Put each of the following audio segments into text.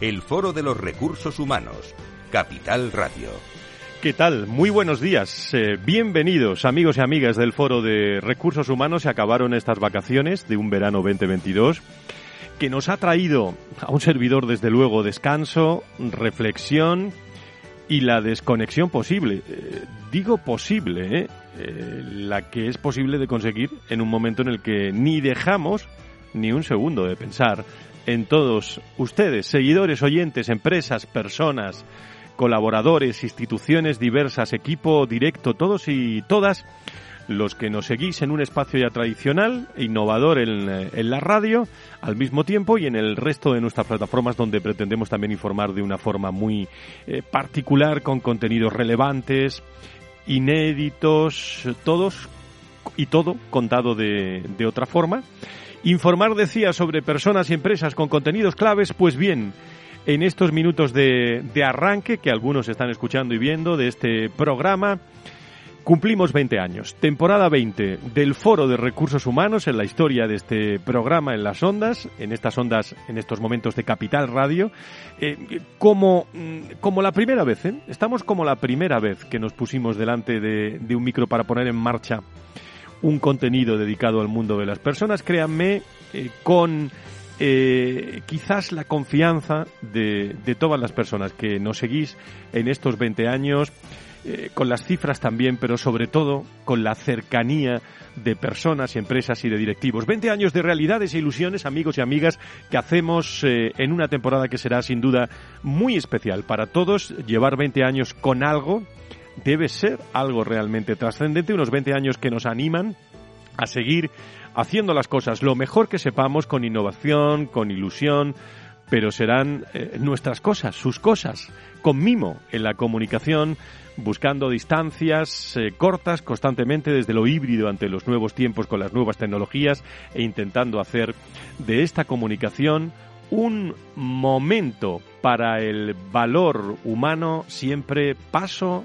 el Foro de los Recursos Humanos, Capital Radio. ¿Qué tal? Muy buenos días. Eh, bienvenidos amigos y amigas del Foro de Recursos Humanos. Se acabaron estas vacaciones de un verano 2022 que nos ha traído a un servidor desde luego descanso, reflexión y la desconexión posible. Eh, digo posible, ¿eh? la que es posible de conseguir en un momento en el que ni dejamos ni un segundo de pensar en todos ustedes, seguidores, oyentes, empresas, personas, colaboradores, instituciones diversas, equipo directo, todos y todas los que nos seguís en un espacio ya tradicional innovador en, la radio, al mismo tiempo y en el resto de nuestras plataformas donde pretendemos también informar de una forma muy eh, particular, con contenidos relevantes, inéditos, todos y todo contado de, de otra forma. Informar, decía, sobre personas y empresas con contenidos claves, pues bien, en estos minutos de, arranque que algunos están escuchando y viendo de este programa, Cumplimos 20 años, temporada 20 del Foro de Recursos Humanos en la historia de este programa en las ondas, en estas ondas, en estos momentos de Capital Radio, eh, como, mm, como la primera vez, ¿eh? estamos como la primera vez que nos pusimos delante de, de un micro para poner en marcha un contenido dedicado al mundo de las personas, créanme, eh, con eh, quizás la confianza de, de, todas las personas que nos seguís en estos 20 años, eh, con las cifras también, pero sobre todo con la cercanía de personas, empresas y de directivos. 20 años de realidades e ilusiones, amigos y amigas, que hacemos en una temporada que será sin duda muy especial para todos. Llevar 20 años con algo debe ser algo realmente trascendente, unos 20 años que nos animan a seguir haciendo las cosas lo mejor que sepamos, con innovación, con ilusión, pero serán eh, nuestras cosas, sus cosas, con mimo en la comunicación, buscando distancias eh, cortas constantemente desde lo híbrido ante los nuevos tiempos con las nuevas tecnologías e intentando hacer de esta comunicación un momento para el valor humano siempre paso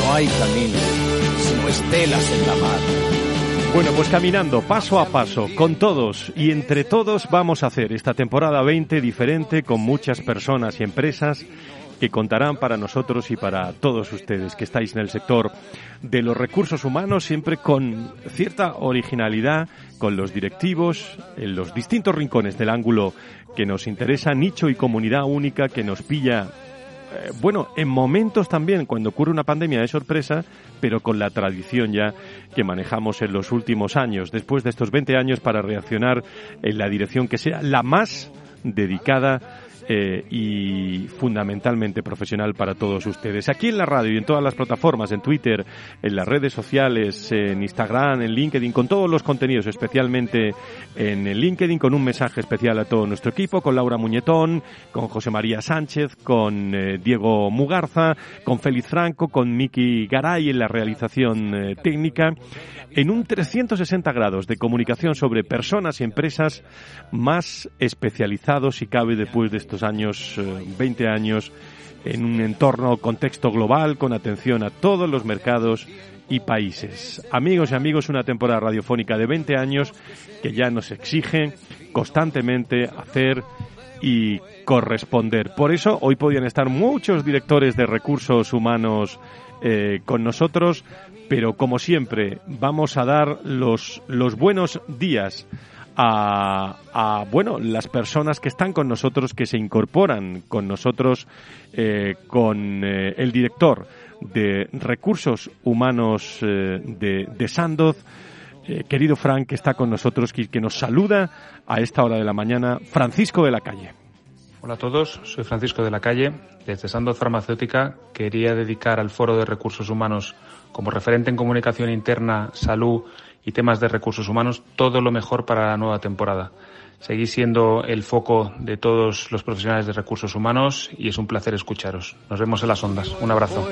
no hay camino, sino estelas en la mar. Bueno, pues caminando paso a paso, con todos y entre todos vamos a hacer esta temporada 20 diferente con muchas personas y empresas que contarán para nosotros y para todos ustedes que estáis en el sector de los recursos humanos, siempre con cierta originalidad, con los directivos, en los distintos rincones del ángulo que nos interesa, nicho y comunidad única que nos pilla eh, bueno, en momentos también, cuando ocurre una pandemia de sorpresa, pero con la tradición ya que manejamos en los últimos años, después de estos 20 años para reaccionar en la dirección que sea la más dedicada eh, y fundamentalmente profesional para todos ustedes. Aquí en la radio y en todas las plataformas, en Twitter, en las redes sociales, en Instagram, en LinkedIn, con todos los contenidos, especialmente en el LinkedIn, con un mensaje especial a todo nuestro equipo, con Laura Muñetón, con José María Sánchez, con eh, Diego Mugarza, con Félix Franco, con Miki Garay en la realización eh, técnica, en un 360 grados de comunicación sobre personas y empresas más especializados, si cabe, después de estos años, 20 eh, años, en un entorno, contexto global, con atención a todos los mercados y países. Amigos y amigos, una temporada radiofónica de 20 años que ya nos exige constantemente hacer y corresponder. Por eso hoy podían estar muchos directores de recursos humanos eh, con nosotros, pero como siempre vamos a dar los, los buenos días a, bueno, las personas que están con nosotros, que se incorporan con nosotros, eh, con eh, el director de Recursos Humanos eh, de, de, Sandoz, querido Frank, que está con nosotros, y que nos saluda a esta hora de la mañana, Francisco de la Calle. Hola a todos, soy Francisco de la Calle. Desde Sandoz Farmacéutica quería dedicar al Foro de Recursos Humanos como referente en comunicación interna, salud y temas de recursos humanos todo lo mejor para la nueva temporada. Seguís siendo el foco de todos los profesionales de recursos humanos y es un placer escucharos. Nos vemos en las ondas. Un abrazo.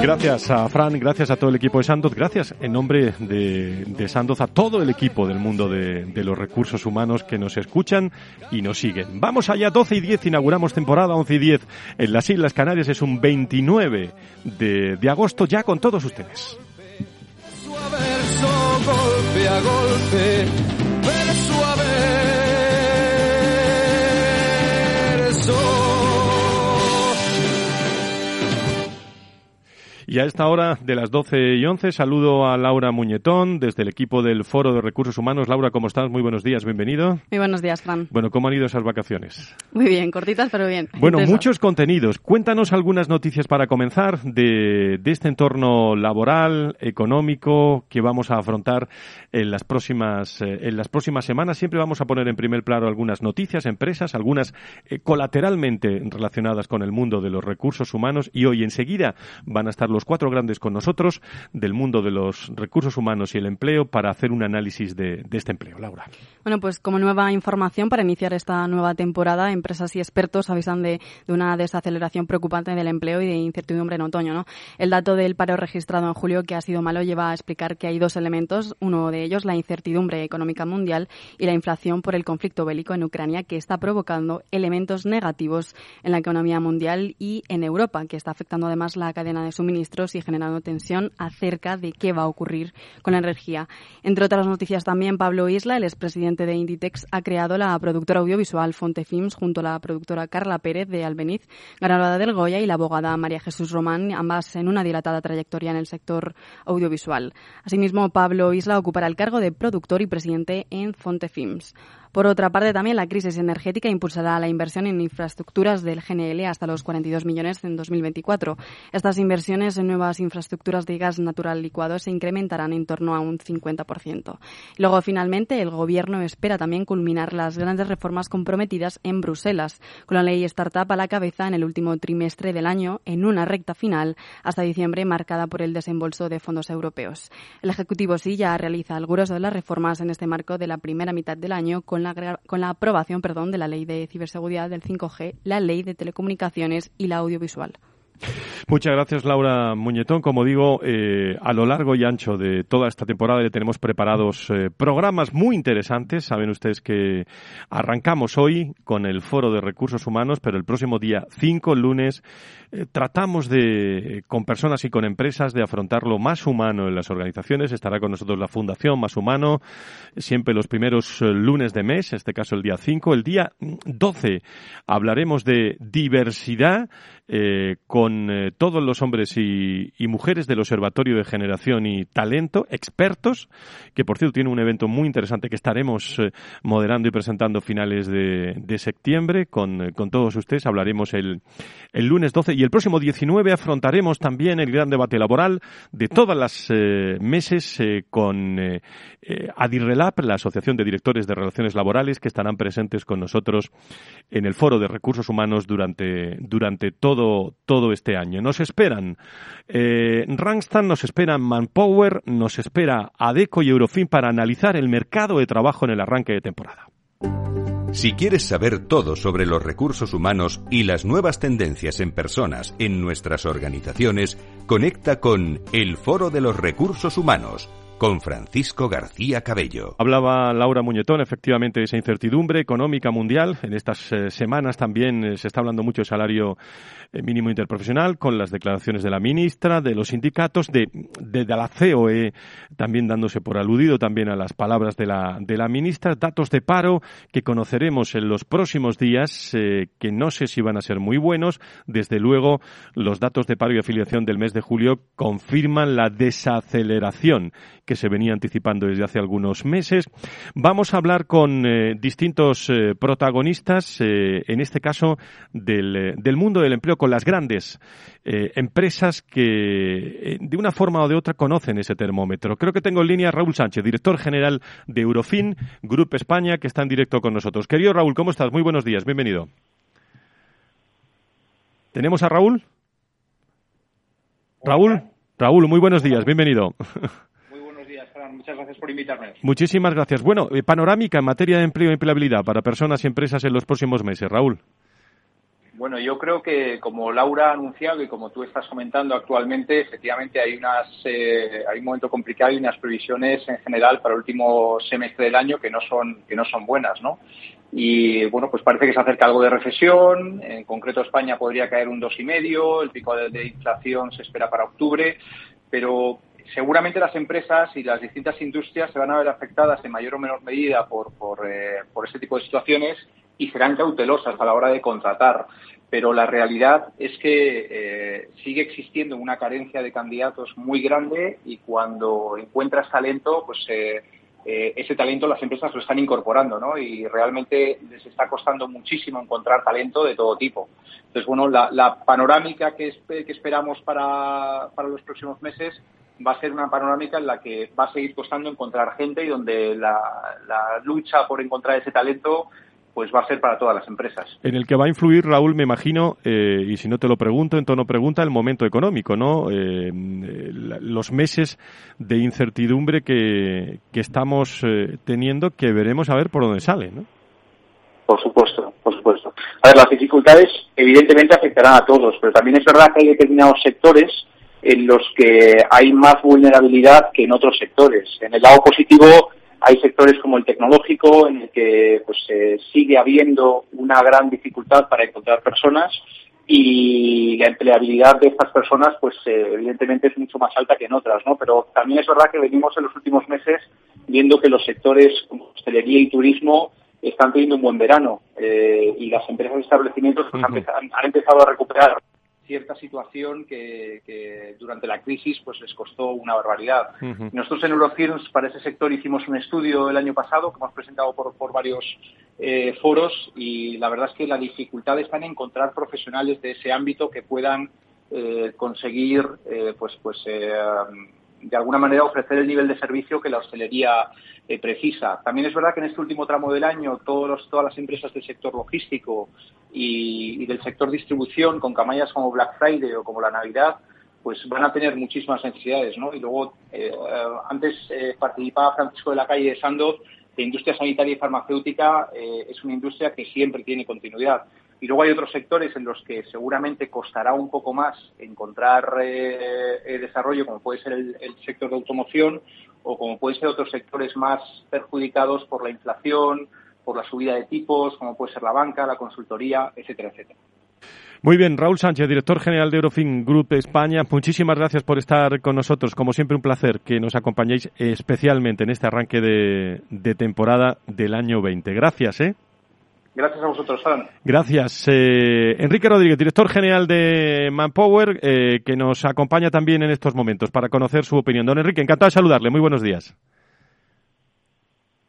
Gracias a Fran, gracias a todo el equipo de Sandoz, gracias en nombre de, de Sandoz a todo el equipo del mundo de, de, los recursos humanos que nos escuchan y nos siguen. Vamos allá, 12 y 10, inauguramos temporada 11 y 10 en las Islas Canarias, es un 29 de, de agosto ya con todos ustedes golpe a golpe, Y a esta hora de las 12 y 11 saludo a Laura Muñetón desde el equipo del Foro de Recursos Humanos. Laura, ¿cómo estás? Muy buenos días, bienvenido. Muy buenos días, Fran. Bueno, ¿cómo han ido esas vacaciones? Muy bien, cortitas pero bien. Bueno, muchos contenidos. Cuéntanos algunas noticias para comenzar de, de este entorno laboral, económico que vamos a afrontar en las próximas eh, en las próximas semanas. Siempre vamos a poner en primer plano algunas noticias, empresas, algunas eh, colateralmente relacionadas con el mundo de los recursos humanos y hoy enseguida van a estar los cuatro grandes con nosotros del mundo de los recursos humanos y el empleo para hacer un análisis de, este empleo. Laura. Bueno, pues como nueva información para iniciar esta nueva temporada, empresas y expertos avisan de, una desaceleración preocupante del empleo y de incertidumbre en otoño. ¿no? El dato del paro registrado en julio, que ha sido malo, lleva a explicar que hay dos elementos. Uno de ellos, la incertidumbre económica mundial y la inflación por el conflicto bélico en Ucrania, que está provocando elementos negativos en la economía mundial y en Europa, que está afectando además la cadena de suministro y generando tensión acerca de qué va a ocurrir con la energía. Entre otras noticias también, Pablo Isla, el expresidente de Inditex, ha creado la productora audiovisual Fonte Films junto a la productora Carla Pérez de Albeniz, ganadora del Goya, y la abogada María Jesús Román, ambas en una dilatada trayectoria en el sector audiovisual. Asimismo, Pablo Isla ocupará el cargo de productor y presidente en Fonte Films. Por otra parte, también la crisis energética impulsará la inversión en infraestructuras del GNL hasta los 42 millones en 2024. Estas inversiones en nuevas infraestructuras de gas natural licuado se incrementarán en torno a un 50%. Luego, finalmente, el Gobierno espera también culminar las grandes reformas comprometidas en Bruselas, con la ley Startup a la cabeza en el último trimestre del año, en una recta final hasta diciembre marcada por el desembolso de fondos europeos. El Ejecutivo sí ya realiza algunas de las reformas en este marco de la primera mitad del año con con la aprobación perdón, de la Ley de Ciberseguridad del 5G, la Ley de Telecomunicaciones y la Audiovisual. Muchas gracias, Laura Muñetón. Como digo, eh, a lo largo y ancho de toda esta temporada le tenemos preparados eh, programas muy interesantes. Saben ustedes que arrancamos hoy con el Foro de Recursos Humanos, pero el próximo día 5, lunes, eh, tratamos de, con personas y con empresas, de afrontar lo más humano en las organizaciones. Estará con nosotros la Fundación Más Humano, siempre los primeros lunes de mes, en este caso el día 5. El día 12 hablaremos de diversidad con eh, todos los hombres y, mujeres del Observatorio de Generación y Talento, expertos, que por cierto tiene un evento muy interesante que estaremos eh, moderando y presentando finales de, septiembre con, todos ustedes. Hablaremos el, el, lunes 12 y el próximo 19 afrontaremos también el gran debate laboral de todas las meses con Adirrelab, la Asociación de Directores de Relaciones Laborales, que estarán presentes con nosotros en el Foro de Recursos Humanos durante, durante todo todo, este año. Nos esperan eh, nos espera Manpower, nos espera ADECO y Eurofin para analizar el mercado de trabajo en el arranque de temporada. Si quieres saber todo sobre los recursos humanos y las nuevas tendencias en personas en nuestras organizaciones, conecta con El Foro de los Recursos Humanos con Francisco García Cabello. Hablaba Laura Muñetón, efectivamente, de esa incertidumbre económica mundial. En estas eh, semanas también eh, se está hablando mucho de salario eh, mínimo interprofesional, con las declaraciones de la ministra, de los sindicatos, de, de, la COE, también dándose por aludido también a las palabras de la, de la ministra. Datos de paro que conoceremos en los próximos días, que no sé si van a ser muy buenos. Desde luego, los datos de paro y afiliación del mes de julio confirman la desaceleración que se venía anticipando desde hace algunos meses. Vamos a hablar con eh, distintos eh, protagonistas, eh, en este caso del, del, mundo del empleo, con las grandes empresas que de una forma o de otra conocen ese termómetro. Creo que tengo en línea a Raúl Sánchez, director general de Eurofin, Grupo España, que está en directo con nosotros. Querido Raúl, ¿cómo estás? Muy buenos días, bienvenido. ¿Tenemos a Raúl? Raúl, Raúl, muy buenos días, bienvenido. Muchas gracias por invitarme. Muchísimas gracias. Bueno, eh, panorámica en materia de empleo y empleabilidad para personas y empresas en los próximos meses. Raúl. Bueno, yo creo que como Laura ha anunciado y como tú estás comentando actualmente, efectivamente hay unas eh, hay un momento complicado y unas previsiones en general para el último semestre del año que no son que no son buenas, ¿no? Y bueno, pues parece que se acerca algo de recesión. En concreto, España podría caer un dos y medio. El pico de, inflación se espera para octubre, pero seguramente las empresas y las distintas industrias se van a ver afectadas en mayor o menor medida por, por, eh, ese tipo de situaciones y serán cautelosas a la hora de contratar. Pero la realidad es que eh, sigue existiendo una carencia de candidatos muy grande y cuando encuentras talento, pues eh, eh, ese talento las empresas lo están incorporando, ¿no? Y realmente les está costando muchísimo encontrar talento de todo tipo. Entonces, bueno, la, panorámica que, que esperamos para, para los próximos meses va a ser una panorámica en la que va a seguir costando encontrar gente y donde la, la lucha por encontrar ese talento pues va a ser para todas las empresas. En el que va a influir, Raúl, me imagino, eh, y si no te lo pregunto, en tono pregunta, el momento económico, ¿no? Eh, los meses de incertidumbre que, que estamos eh, teniendo, que veremos a ver por dónde sale, ¿no? Por supuesto, por supuesto. A ver, las dificultades evidentemente afectarán a todos, pero también es verdad que hay determinados sectores en los que hay más vulnerabilidad que en otros sectores. En el lado positivo, hay sectores como el tecnológico en el que pues sigue habiendo una gran dificultad para encontrar personas y la empleabilidad de estas personas pues eh, evidentemente es mucho más alta que en otras, ¿no? Pero también es verdad que venimos en los últimos meses viendo que los sectores como hostelería y turismo están teniendo un buen verano eh, y las empresas y establecimientos pues, han empezado a recuperar cierta situación que, durante la crisis pues les costó una barbaridad. Nosotros en Eurofirms para ese sector hicimos un estudio el año pasado que hemos presentado por, por varios eh, foros y la verdad es que la dificultad está en encontrar profesionales de ese ámbito que puedan eh, conseguir eh, pues pues de alguna manera ofrecer el nivel de servicio que la hostelería eh, precisa. También es verdad que en este último tramo del año todos todas las empresas del sector logístico y, del sector distribución con campañas como Black Friday o como la Navidad pues van a tener muchísimas necesidades, ¿no? Y luego, eh, antes eh, participaba Francisco de la Calle de Sandoz, de industria sanitaria y farmacéutica es una industria que siempre tiene continuidad. Y luego hay otros sectores en los que seguramente costará un poco más encontrar eh, eh, desarrollo, como puede ser el, sector de automoción o como pueden ser otros sectores más perjudicados por la inflación, por la subida de tipos, como puede ser la banca, la consultoría, etcétera, etcétera. Muy bien, Raúl Sánchez, director general de Eurofin Group España, muchísimas gracias por estar con nosotros. Como siempre, un placer que nos acompañéis especialmente en este arranque de, de temporada del año 20. Gracias, ¿eh? Gracias a vosotros, Fran. Gracias. Eh, Enrique Rodríguez, director general de Manpower, eh, que nos acompaña también en estos momentos para conocer su opinión. Don Enrique, encantado de saludarle. Muy buenos días.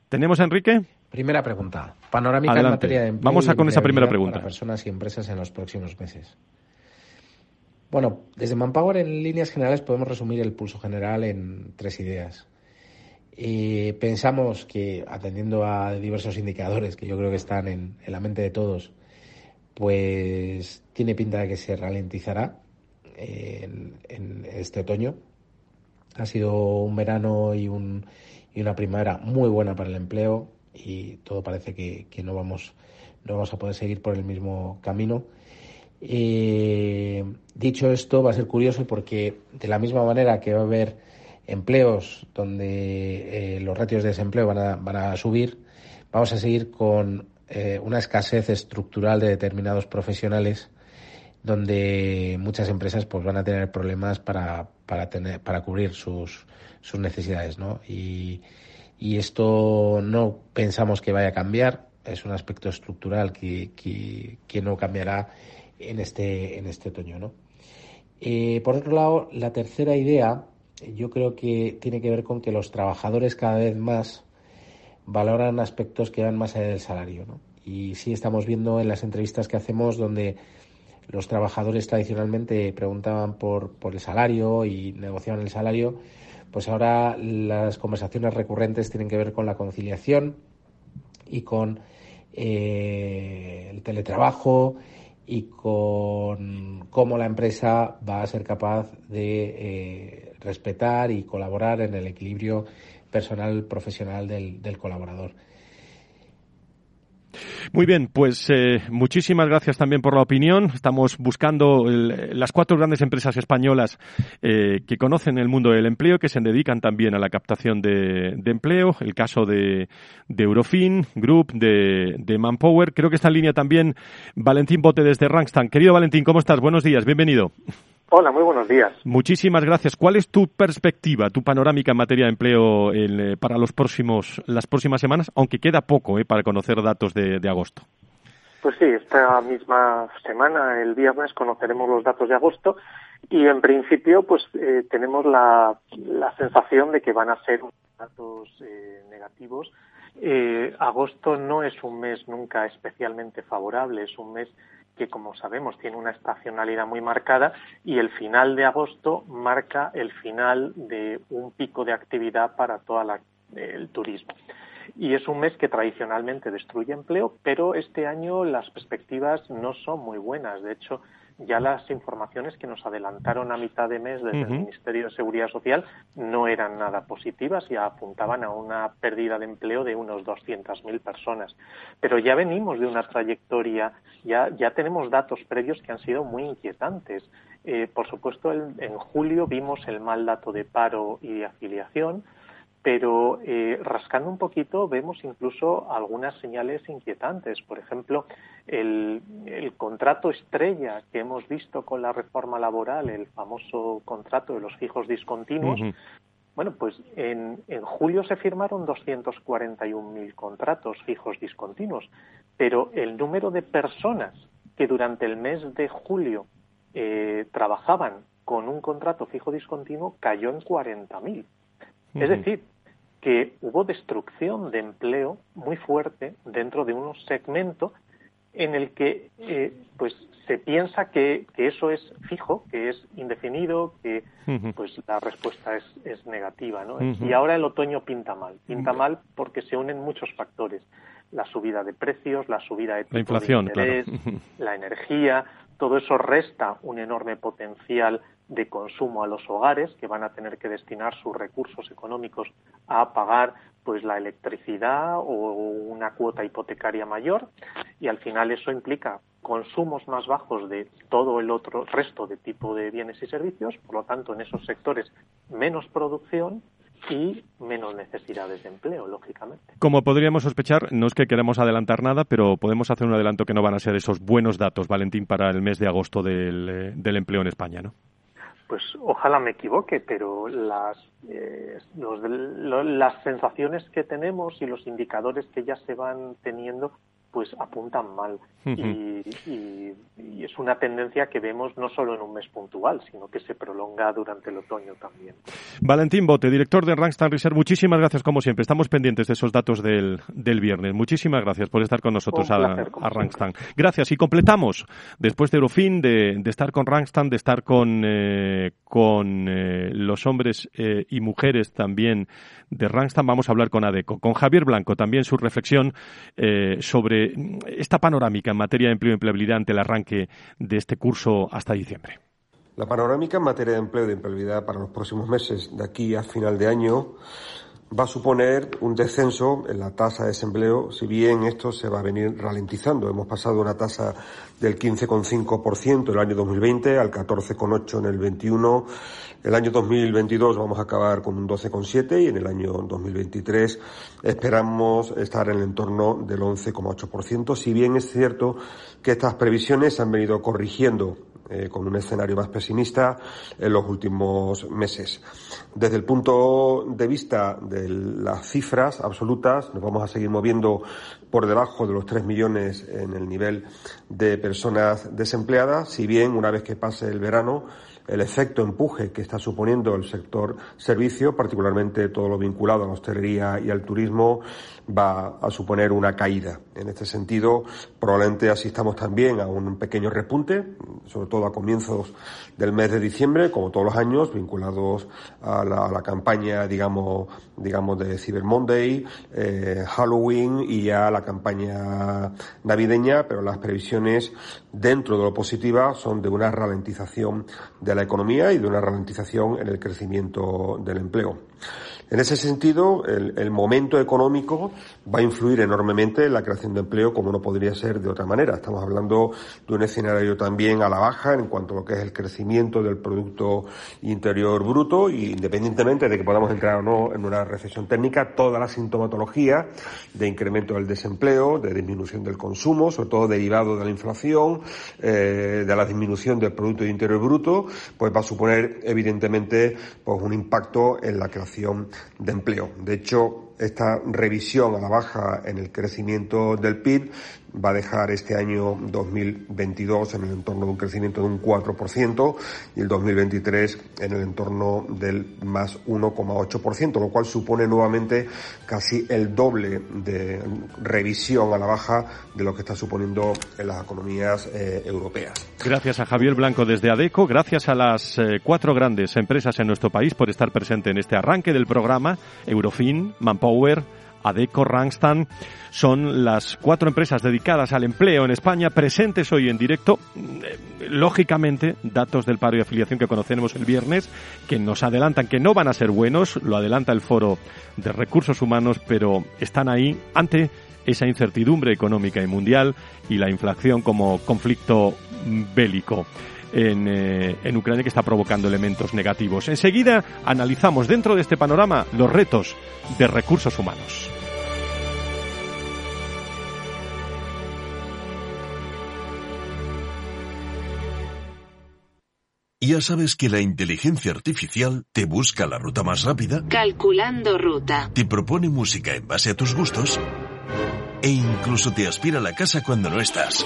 ¿Tenemos a Enrique? Primera pregunta. Panorámica en materia de empleo Vamos a con esa primera pregunta. Para personas y empresas en los próximos meses. Bueno, desde Manpower en líneas generales podemos resumir el pulso general en tres ideas. Y pensamos que, atendiendo a diversos indicadores que yo creo que están en, la mente de todos, pues tiene pinta de que se ralentizará en, este otoño. Ha sido un verano y, un, y una primavera muy buena para el empleo y todo parece que, no, vamos, no vamos a poder seguir por el mismo camino. dicho esto, va a ser curioso porque de la misma manera que va a haber empleos donde eh, los ratios de desempleo van a, van a subir, vamos a seguir con eh, una escasez estructural de determinados profesionales donde muchas empresas pues van a tener problemas para, para, tener, para cubrir sus, sus necesidades. ¿no? Y, y esto no pensamos que vaya a cambiar, es un aspecto estructural que, que, que no cambiará en este, en este otoño. ¿no? Eh, por otro lado, la tercera idea yo creo que tiene que ver con que los trabajadores cada vez más valoran aspectos que van más allá del salario. ¿no? Y sí estamos viendo en las entrevistas que hacemos donde los trabajadores tradicionalmente preguntaban por, por el salario y negociaban el salario, pues ahora las conversaciones recurrentes tienen que ver con la conciliación y con eh, el teletrabajo y con cómo la empresa va a ser capaz de eh, respetar y colaborar en el equilibrio personal profesional del colaborador. Muy bien, pues eh, muchísimas gracias también por la opinión. Estamos buscando las cuatro grandes empresas españolas eh, que conocen el mundo del empleo, que se dedican también a la captación de, empleo. El caso de, Eurofin Group, de, de, Manpower. Creo que está en línea también Valentín Bote desde Rangstan. Querido Valentín, ¿cómo estás? Buenos días, bienvenido. Hola, muy buenos días. Muchísimas gracias. ¿Cuál es tu perspectiva, tu panorámica en materia de empleo eh, para los próximos, las próximas semanas? Aunque queda poco eh, para conocer datos de, agosto. Pues sí, esta misma semana, el viernes, conoceremos los datos de agosto y en principio pues eh, tenemos la, la, sensación de que van a ser datos negativos. agosto no es un mes nunca especialmente favorable, es un mes que como sabemos tiene una estacionalidad muy marcada y el final de agosto marca el final de un pico de actividad para todo el turismo. Y es un mes que tradicionalmente destruye empleo, pero este año las perspectivas no son muy buenas. De hecho, ya las informaciones que nos adelantaron a mitad de mes desde el Ministerio de Seguridad Social no eran nada positivas y apuntaban a una pérdida de empleo de unos 200.000 personas. Pero ya venimos de una trayectoria, ya, ya tenemos datos previos que han sido muy inquietantes. Eh, por supuesto, en julio vimos el mal dato de paro y de afiliación, pero eh, rascando un poquito vemos incluso algunas señales inquietantes. Por ejemplo, el, contrato estrella que hemos visto con la reforma laboral, el famoso contrato de los fijos discontinuos, bueno, pues en, julio se firmaron 241.000 contratos fijos discontinuos, pero el número de personas que durante el mes de julio eh, trabajaban con un contrato fijo discontinuo cayó en 40.000. Es decir, que hubo destrucción de empleo muy fuerte dentro de un segmento en el que eh, pues se piensa que, eso es fijo, que es indefinido, que pues la respuesta es, es negativa, ¿no? Y ahora el otoño pinta mal, pinta mal porque se unen muchos factores, la subida de precios, la subida de la inflación, de interés, la energía, todo eso resta un enorme potencial de consumo a los hogares que van a tener que destinar sus recursos económicos a pagar pues la electricidad o una cuota hipotecaria mayor y al final eso implica consumos más bajos de todo el otro resto de tipo de bienes y servicios, por lo tanto en esos sectores menos producción y menos necesidades de empleo, lógicamente. Como podríamos sospechar, no es que queramos adelantar nada, pero podemos hacer un adelanto que no van a ser esos buenos datos, Valentín, para el mes de agosto del, eh, del empleo en España, ¿no? Pues ojalá me equivoque, pero las, eh, las sensaciones que tenemos y los indicadores que ya se van teniendo pues apuntan mal y, es una tendencia que vemos no solo en un mes puntual, sino que se prolonga durante el otoño también. Valentín Bote, director de Rangstan Research, muchísimas gracias como siempre. Estamos pendientes de esos datos del, del viernes. Muchísimas gracias por estar con nosotros a, a. Gracias y completamos después de Eurofin, de, de estar con Rangstan, de estar con, eh, con eh, los hombres eh, y mujeres también de Rangstan, vamos a hablar con ADECO, con Javier Blanco, también su reflexión sobre esta panorámica en materia de empleo y empleabilidad ante el arranque de este curso hasta diciembre? La panorámica en materia de empleo y de empleabilidad para los próximos meses, de aquí a final de año, va a suponer un descenso en la tasa de desempleo, si bien esto se va a venir ralentizando. Hemos pasado una tasa del 15,5% el año 2020 al 14,8% en el 21. El año 2022 vamos a acabar con un 12,7% y en el año 2023 esperamos estar en el entorno del 11,8%, si bien es cierto que estas previsiones se han venido corrigiendo eh, con un escenario más pesimista en los últimos meses. Desde el punto de vista de las cifras absolutas, nos vamos a seguir moviendo por debajo de los 3 millones en el nivel de personas desempleadas, si bien una vez que pase el verano el efecto empuje que está suponiendo el sector servicio, particularmente todo lo vinculado a la hostelería y al turismo, va a suponer una caída. En este sentido, probablemente asistamos también a un pequeño repunte, sobre todo a comienzos del mes de diciembre, como todos los años, vinculados a la, campaña, digamos, digamos de Cyber Monday, eh, Halloween y ya la campaña navideña, pero las previsiones dentro de lo positiva son de una ralentización de la economía y de una ralentización en el crecimiento del empleo. En ese sentido, el, momento económico va a influir enormemente en la creación de empleo, como no podría ser de otra manera. Estamos hablando de un escenario también a la baja en cuanto a lo que es el crecimiento del Producto Interior Bruto, y independientemente de que podamos entrar o no en una recesión técnica, toda la sintomatología de incremento del desempleo, de disminución del consumo, sobre todo derivado de la inflación, eh, de la disminución del Producto Interior Bruto, pues va a suponer evidentemente pues un impacto en la creación de empleo. De hecho, esta revisión a la baja en el crecimiento del PIB va a dejar este año 2022 en el entorno de un crecimiento de un 4% y el 2023 en el entorno del más 1,8%, lo cual supone nuevamente casi el doble de revisión a la baja de lo que está suponiendo en las economías eh, europeas. Gracias a Javier Blanco desde ADECO, gracias a las eh, cuatro grandes empresas en nuestro país por estar presente en este arranque del programa, Eurofin, Manpower, Adeco, Rangstan, son las cuatro empresas dedicadas al empleo en España presentes hoy en directo. Eh, lógicamente, datos del paro y afiliación que conocemos el viernes, que nos adelantan que no van a ser buenos, lo adelanta el Foro de Recursos Humanos, pero están ahí ante esa incertidumbre económica y mundial y la inflación como conflicto bélico. En, eh, en, Ucrania que está provocando elementos negativos. Enseguida analizamos dentro de este panorama los retos de recursos humanos. Ya sabes que la inteligencia artificial te busca la ruta más rápida. Calculando ruta. Te propone música en base a tus gustos. E incluso te aspira a la casa cuando no estás.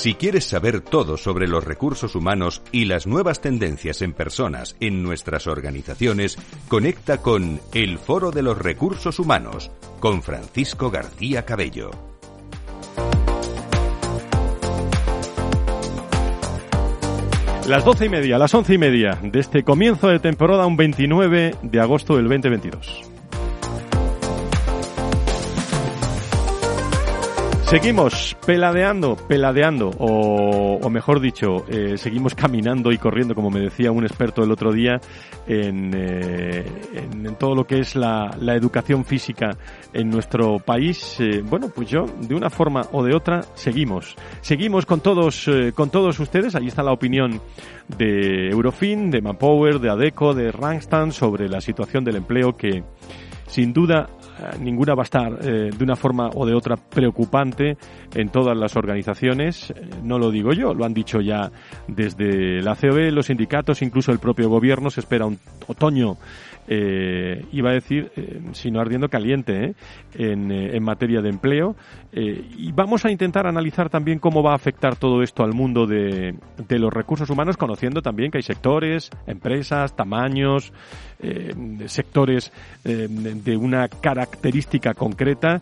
Si quieres saber todo sobre los recursos humanos y las nuevas tendencias en personas en nuestras organizaciones, conecta con El Foro de los Recursos Humanos con Francisco García Cabello. Las doce y media, las once y media de este comienzo de temporada, un 29 de agosto del 2022. Seguimos peladeando, peladeando, o, mejor dicho, eh, seguimos caminando y corriendo, como me decía un experto el otro día, en, eh, en, todo lo que es la, la, educación física en nuestro país. Eh, bueno, pues yo, de una forma o de otra, seguimos. Seguimos con todos, con todos ustedes. Ahí está la opinión de Eurofin, de Manpower, de ADECO, de Rangstan sobre la situación del empleo que, sin duda, eh, ninguna va a estar eh, de una forma o de otra preocupante en todas las organizaciones. Eh, no lo digo yo, lo han dicho ya desde la COE, los sindicatos, incluso el propio gobierno. Se espera un otoño eh, iba a decir, eh, sino ardiendo caliente ¿eh? en, eh, en, materia de empleo. y vamos a intentar analizar también cómo va a afectar todo esto al mundo de, de los recursos humanos, conociendo también que hay sectores, empresas, tamaños, sectores de una característica concreta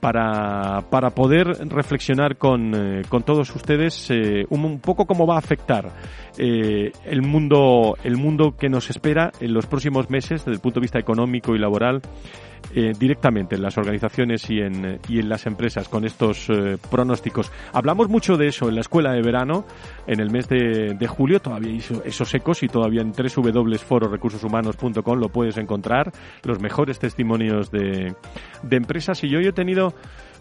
para, para poder reflexionar con, con todos ustedes un, un, poco cómo va a afectar el mundo el mundo que nos espera en los próximos meses desde el punto de vista económico y laboral eh, directamente en las organizaciones y en, y en las empresas con estos eh, pronósticos. Hablamos mucho de eso en la escuela de verano, en el mes de, de julio, todavía hizo esos ecos y todavía en www.fororecursoshumanos.com lo puedes encontrar, los mejores testimonios de, de empresas. Y yo he tenido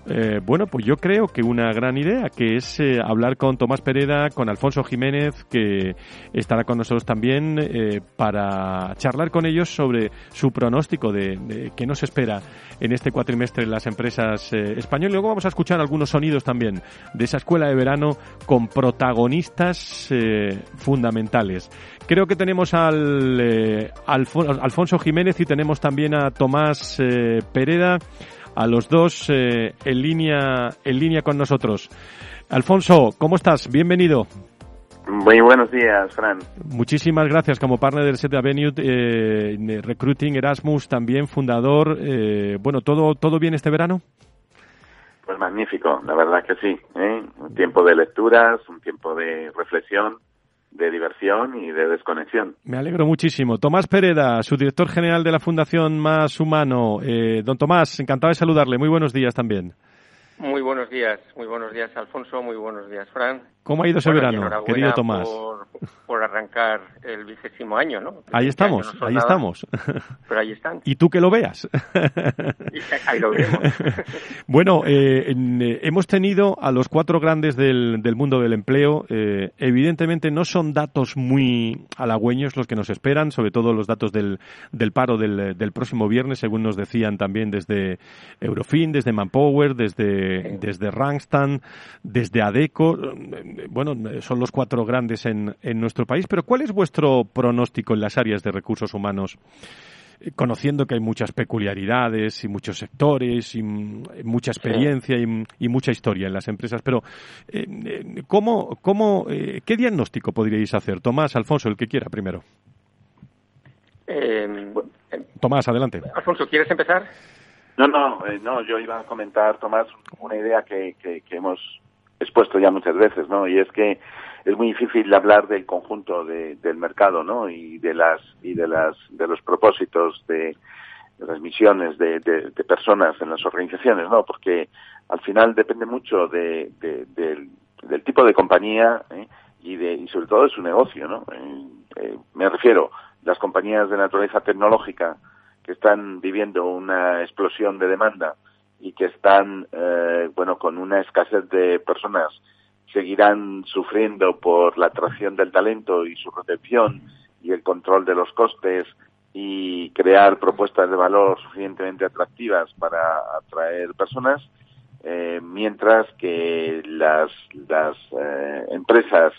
Eh, bueno, pues yo creo que una gran idea, que es eh, hablar con Tomás Pereda, con Alfonso Jiménez, que estará con nosotros también, eh, para charlar con ellos sobre su pronóstico de, de qué nos espera en este cuatrimestre en las empresas españolas. Luego vamos a escuchar algunos sonidos también de esa escuela de verano con protagonistas fundamentales. Creo que tenemos al Alfonso Jiménez y tenemos también a Tomás Pereda a los dos eh, en línea en línea con nosotros. Alfonso, ¿cómo estás? Bienvenido. Muy buenos días, Fran. Muchísimas gracias como partner del Set Avenue, eh, Recruiting Erasmus, también fundador. Eh, bueno, ¿todo, ¿todo bien este verano? Pues magnífico, la verdad que sí. ¿eh? Un tiempo de lecturas, un tiempo de reflexión de diversión y de desconexión. Me alegro muchísimo. Tomás Pereda, su director general de la Fundación Más Humano. Eh, don Tomás, encantado de saludarle. Muy buenos días también. Muy buenos días, muy buenos días Alfonso, muy buenos días Fran. ¿Cómo ha ido ese verano, querido Tomás? Por, arrancar el vigésimo año, ¿no? ahí estamos, ahí estamos. Pero ahí están. Y tú que lo veas. ahí lo vemos. bueno, eh, eh, hemos tenido a los cuatro grandes del, del mundo del empleo. Eh, evidentemente no son datos muy halagüeños los que nos esperan, sobre todo los datos del, del paro del, del próximo viernes, según nos decían también desde Eurofin, desde Manpower, desde, desde Randstad, desde ADECO bueno, son los cuatro grandes en, en nuestro país, pero ¿cuál es vuestro pronóstico en las áreas de recursos humanos? Eh, conociendo que hay muchas peculiaridades y muchos sectores y mucha experiencia y, mucha historia en las empresas, pero eh, eh, ¿cómo, cómo, ¿qué diagnóstico podríais hacer? Tomás, Alfonso, el que quiera primero. Tomás, adelante. Alfonso, ¿quieres empezar? No, no, no, yo iba a comentar, Tomás, una idea que, que hemos expuesto ya muchas veces, ¿no? Y es que es muy difícil hablar del conjunto del mercado, ¿no? Y de las y de las de los propósitos de, las misiones de, personas en las organizaciones, ¿no? Porque al final depende mucho de, del, tipo de compañía ¿eh? y de y sobre todo de su negocio, ¿no? Eh, eh, me refiero las compañías de naturaleza tecnológica que están viviendo una explosión de demanda y que están, eh, bueno, con una escasez de personas, seguirán sufriendo por la atracción del talento y su retención y el control de los costes y crear propuestas de valor suficientemente atractivas para atraer personas, eh, mientras que las, las eh, empresas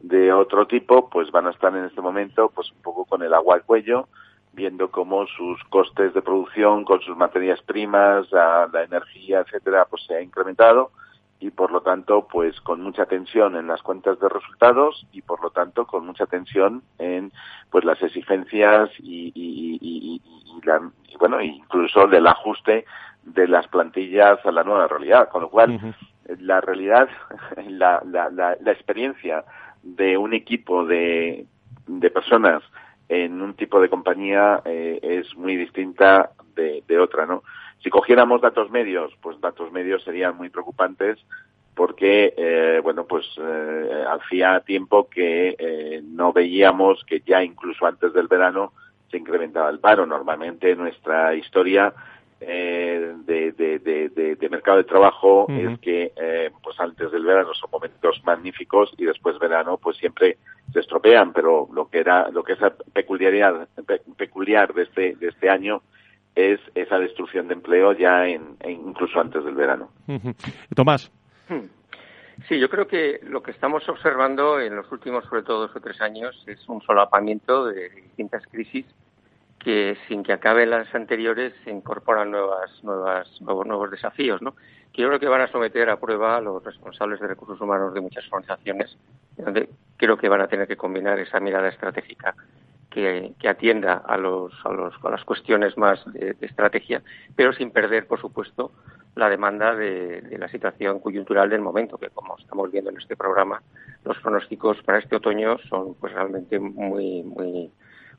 de otro tipo pues van a estar en este momento pues un poco con el agua al cuello viendo cómo sus costes de producción con sus materias primas, la, energía, etcétera, pues se ha incrementado y por lo tanto pues con mucha tensión en las cuentas de resultados y por lo tanto con mucha tensión en pues las exigencias y, y, y, y bueno incluso del ajuste de las plantillas a la nueva realidad. Con lo cual la realidad la, la, la, la experiencia de un equipo de, de personas en un tipo de compañía eh, es muy distinta de, otra, ¿no? Si cogiéramos datos medios, pues datos medios serían muy preocupantes porque, eh, bueno, pues eh, hacía tiempo que no veíamos que ya incluso antes del verano se incrementaba el paro. Normalmente nuestra historia eh, de, de, de, mercado de trabajo es que eh, pues antes del verano son momentos magníficos y después verano pues siempre se estropean pero lo que era lo que es peculiaridad peculiar de este de este año es esa destrucción de empleo ya en, incluso antes del verano. Tomás. Hmm. Sí, yo creo que lo que estamos observando en los últimos, sobre todo dos o tres años, es un solapamiento de distintas crisis que sin que acaben las anteriores se incorporan nuevas, nuevas, nuevos, nuevos desafíos, ¿no? Que creo que van a someter a prueba a los responsables de recursos humanos de muchas organizaciones, donde creo que van a tener que combinar esa mirada estratégica que, que atienda a, los, a, los, a las cuestiones más de, estrategia, pero sin perder, por supuesto, la demanda de, de, la situación coyuntural del momento, que como estamos viendo en este programa, los pronósticos para este otoño son pues realmente muy, muy,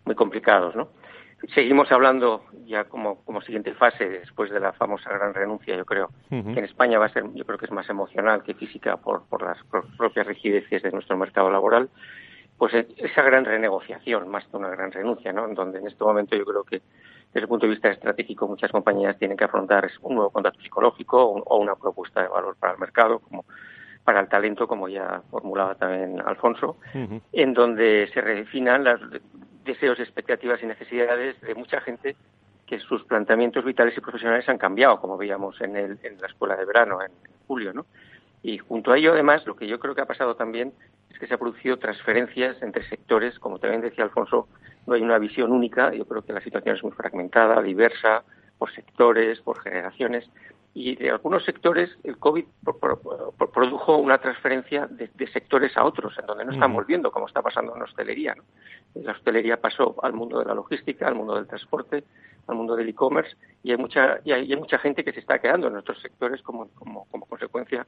muy complicados, ¿no? Seguimos hablando ya como, como siguiente fase, después de la famosa gran renuncia, yo creo, que en España va a ser, yo creo que es más emocional que física por, por las propias rigideces de nuestro mercado laboral, pues esa gran renegociación, más que una gran renuncia, ¿no? En donde en este momento yo creo que, desde el punto de vista estratégico muchas compañías tienen que afrontar un nuevo contrato psicológico o una propuesta de valor para el mercado, como para el talento, como ya formulaba también Alfonso, en donde se redefinan los deseos, expectativas y necesidades de mucha gente que sus planteamientos vitales y profesionales han cambiado, como veíamos en, el, en la escuela de verano en julio, ¿no? Y junto a ello, además, lo que yo creo que ha pasado también es que se ha producido transferencias entre sectores, como también decía Alfonso, no hay una visión única, yo creo que la situación es muy fragmentada, diversa, por sectores, por generaciones, y de algunos sectores el COVID produjo una transferencia de, sectores a otros, en donde no estamos viendo cómo está pasando en la hostelería. La hostelería pasó al mundo de la logística, al mundo del transporte, al mundo del e-commerce, y hay mucha y hay, mucha gente que se está quedando en nuestros sectores como, como, como consecuencia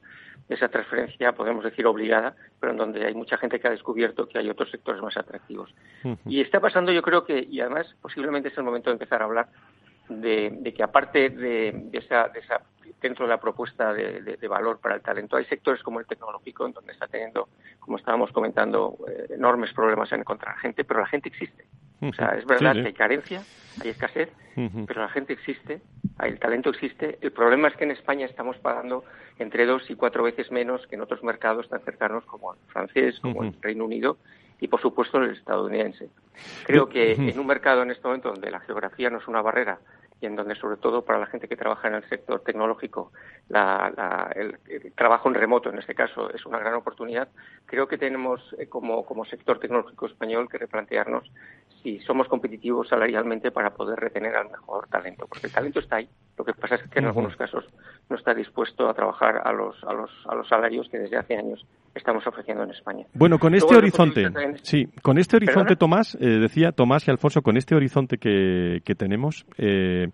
de esa transferencia, podemos decir obligada, pero en donde hay mucha gente que ha descubierto que hay otros sectores más atractivos. Y está pasando, yo creo que, y además posiblemente es el momento de empezar a hablar de, que aparte de, esa, dentro de la propuesta de, valor para el talento, hay sectores como el tecnológico en donde está teniendo, como estábamos comentando, eh, enormes problemas en encontrar gente, pero la gente existe. O sea, es verdad que hay carencia, hay escasez, pero la gente existe, el talento existe. El problema es que en España estamos pagando entre dos y cuatro veces menos que en otros mercados tan cercanos como el francés, como el Reino Unido y, por supuesto, el estadounidense. Creo que en un mercado en este momento donde la geografía no es una barrera y en donde sobre todo para la gente que trabaja en el sector tecnológico el, trabajo en remoto en este caso es una gran oportunidad creo que tenemos eh, como, como sector tecnológico español que replantearnos si somos competitivos salarialmente para poder retener al mejor talento porque el talento está ahí lo que pasa es que en algunos casos no está dispuesto a trabajar a los, a los, a los salarios que desde hace años estamos ofreciendo en España. Bueno, con este horizonte, sí, con este horizonte, Tomás, eh, decía Tomás y Alfonso, con este horizonte que, que tenemos, eh,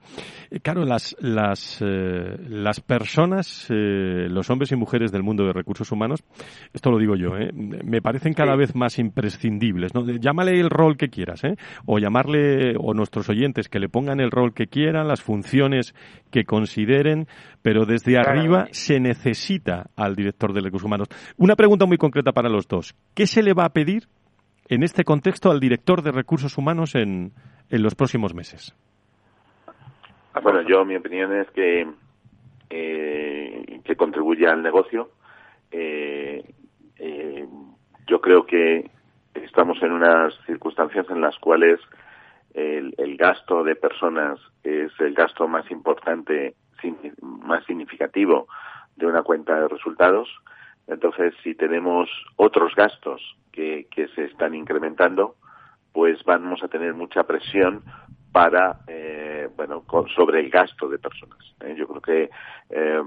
claro, las, las, eh, las personas, los hombres y mujeres del mundo de recursos humanos, esto lo digo yo, me parecen cada vez más imprescindibles. ¿no? Llámale el rol que quieras, o llamarle, o nuestros oyentes, que le pongan el rol que quieran, las funciones que consideren, pero desde arriba se necesita al director de recursos humanos. Una pregunta muy concreta para los dos. ¿Qué se le va a pedir en este contexto al director de recursos humanos en, en los próximos meses? Bueno, yo mi opinión es que eh, que contribuya al negocio. Eh, eh, yo creo que estamos en unas circunstancias en las cuales el, el, gasto de personas es el gasto más importante, más significativo de una cuenta de resultados. Entonces, si tenemos otros gastos que, que se están incrementando, pues vamos a tener mucha presión para, eh, bueno, sobre el gasto de personas. ¿eh? Yo creo que eh,